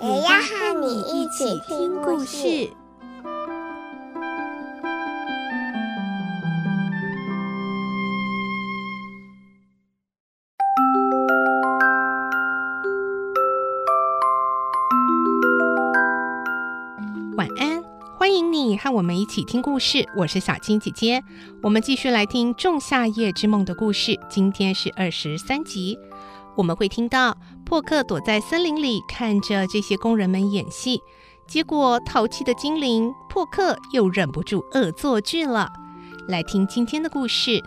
也要和你一起听故事。晚安，欢迎你和我们一起听故事，我是小青姐姐。我们继续来听《仲夏夜之梦》的故事，今天是二十三集。我们会听到珀克躲在森林里，看着这些工人们演戏，结果淘气的精灵珀克又忍不住恶作剧了。来听今天的故事。《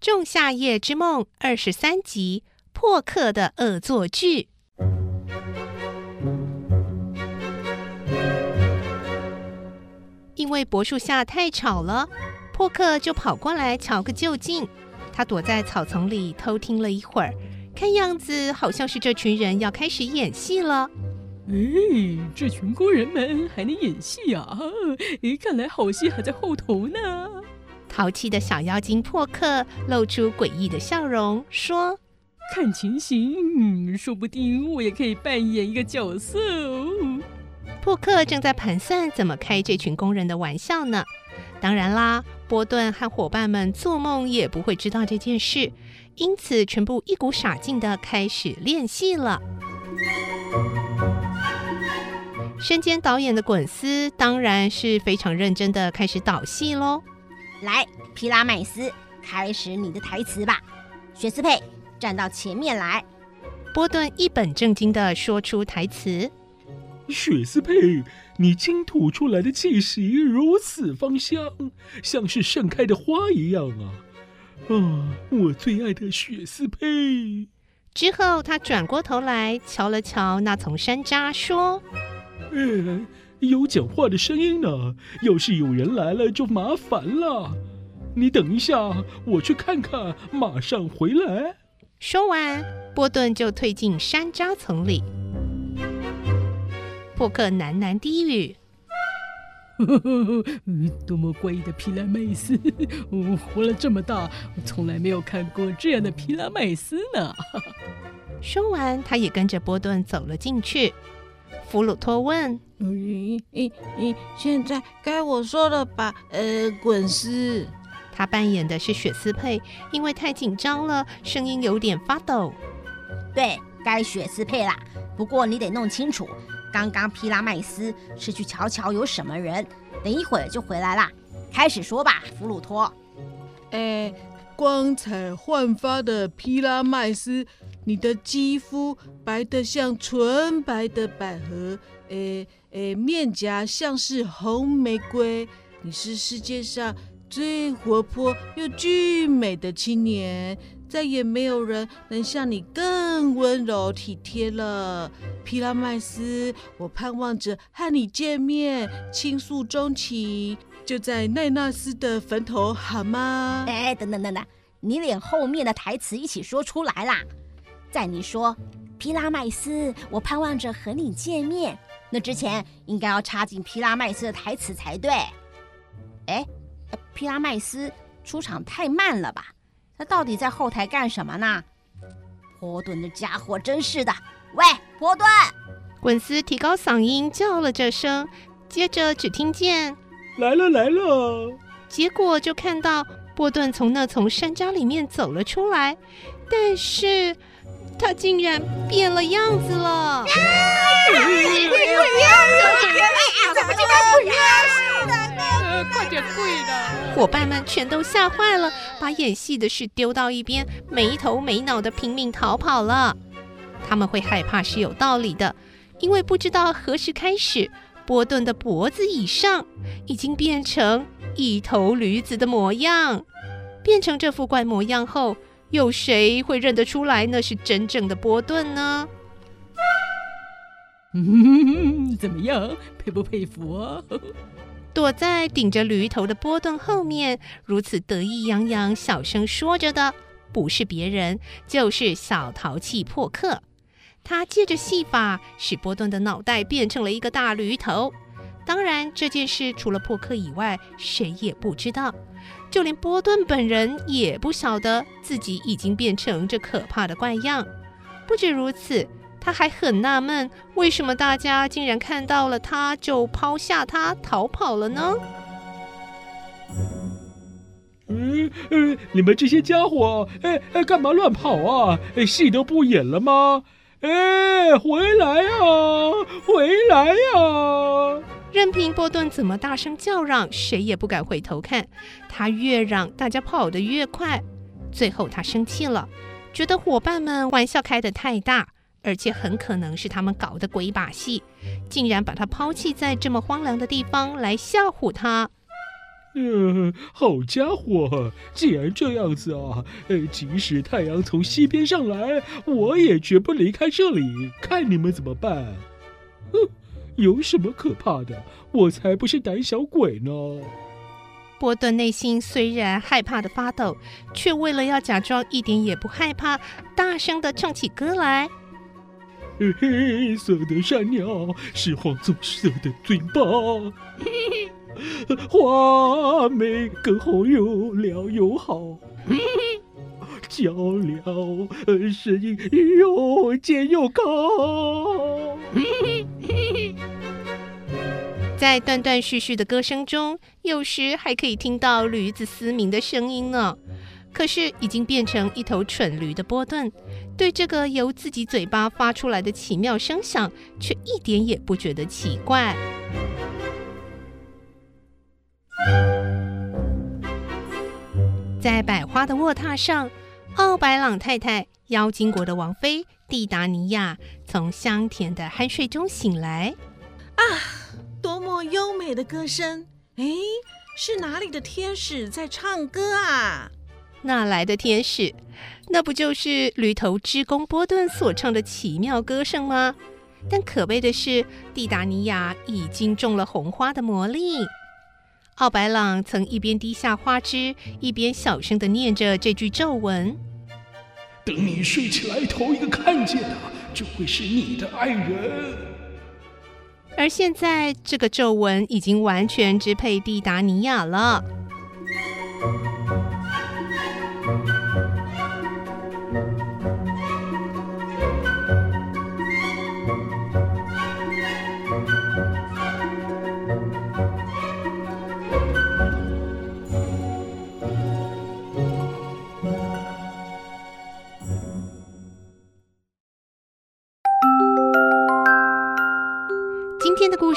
仲夏夜之梦》二十三集：珀克的恶作剧。为柏树下太吵了，破克就跑过来瞧个究竟。他躲在草丛里偷听了一会儿，看样子好像是这群人要开始演戏了。哎，这群工人们还能演戏啊？哎，看来好戏还在后头呢。淘气的小妖精破克露出诡异的笑容，说：“看情形，说不定我也可以扮演一个角色哦。”珀克正在盘算怎么开这群工人的玩笑呢。当然啦，波顿和伙伴们做梦也不会知道这件事，因此全部一股傻劲的开始练戏了。身兼导演的滚丝当然是非常认真的开始导戏喽。来，皮拉麦斯，开始你的台词吧。雪斯佩，站到前面来。波顿一本正经的说出台词：“雪丝佩，你倾吐出来的气息如此芳香，像是盛开的花一样啊！啊，我最爱的雪丝佩。”之后，他转过头来瞧了瞧那丛山楂，说：“嗯。”有讲话的声音呢，要是有人来了就麻烦了。你等一下，我去看看，马上回来。说完，波顿就退进山楂丛里。珀克喃喃低语：“呵呵，多么怪异的皮拉麦斯！我活了这么大，我从来没有看过这样的皮拉麦斯呢。”说完，他也跟着波顿走了进去。弗鲁托问：“嗯嗯嗯，现在该我说了吧？呃，滚丝。”他扮演的是雪斯佩，因为太紧张了，声音有点发抖。对，该雪斯佩啦。不过你得弄清楚，刚刚皮拉麦斯是去瞧瞧有什么人，等一会儿就回来啦。开始说吧，弗鲁托。哎。光彩焕发的皮拉麦斯，你的肌肤白得像纯白的百合，诶诶，面颊像是红玫瑰。你是世界上最活泼又俊美的青年，再也没有人能像你更温柔体贴了。皮拉麦斯，我盼望着和你见面，倾诉衷情。就在奈纳斯的坟头，好吗？哎，等等等等，你连后面的台词一起说出来啦！在你说皮拉麦斯，我盼望着和你见面，那之前应该要插进皮拉麦斯的台词才对。哎，皮拉麦斯出场太慢了吧？他到底在后台干什么呢？波顿的家伙真是的！喂，波顿！滚丝提高嗓音叫了这声，接着只听见。来了来了，结果就看到波顿从那丛山楂里面走了出来，但是他竟然变了样子了！怎么就跟不认识快点跪了！伙伴们全都吓坏了，把演戏的事丢到一边，没头没脑的拼命逃跑了。他们会害怕是有道理的，因为不知道何时开始。波顿的脖子以上已经变成一头驴子的模样。变成这副怪模样后，有谁会认得出来那是真正的波顿呢？嗯，怎么样，佩不佩服啊？躲在顶着驴头的波顿后面，如此得意洋洋、小声说着的，不是别人，就是小淘气破克。他借着戏法，使波顿的脑袋变成了一个大驴头。当然，这件事除了破克以外，谁也不知道，就连波顿本人也不晓得自己已经变成这可怕的怪样。不止如此。他还很纳闷，为什么大家竟然看到了他就抛下他逃跑了呢？嗯嗯，你们这些家伙，哎哎，干嘛乱跑啊？哎，戏都不演了吗？哎，回来啊，回来啊！任凭波顿怎么大声叫嚷，谁也不敢回头看。他越嚷，大家跑得越快。最后他生气了，觉得伙伴们玩笑开得太大。而且很可能是他们搞的鬼把戏，竟然把他抛弃在这么荒凉的地方来吓唬他。嗯、呃，好家伙，既然这样子啊，呃，即使太阳从西边上来，我也绝不离开这里。看你们怎么办？哼，有什么可怕的？我才不是胆小鬼呢。波顿内心虽然害怕的发抖，却为了要假装一点也不害怕，大声的唱起歌来。黑色的山鸟是黄棕色的嘴巴，花美更好，又撩又好，叫了声音又尖又高。在断断续续的歌声中，有时还可以听到驴子嘶鸣的声音呢。可是，已经变成一头蠢驴的波顿，对这个由自己嘴巴发出来的奇妙声响，却一点也不觉得奇怪。在百花的卧榻上，奥白朗太太——妖精国的王妃蒂达尼亚，从香甜的酣睡中醒来。啊，多么优美的歌声！哎，是哪里的天使在唱歌啊？哪来的天使？那不就是驴头之公波顿所唱的奇妙歌声吗？但可悲的是，蒂达尼亚已经中了红花的魔力。奥白朗曾一边滴下花枝，一边小声地念着这句咒文：“等你睡起来，头一个看见的就会是你的爱人。”而现在，这个咒文已经完全支配蒂达尼亚了。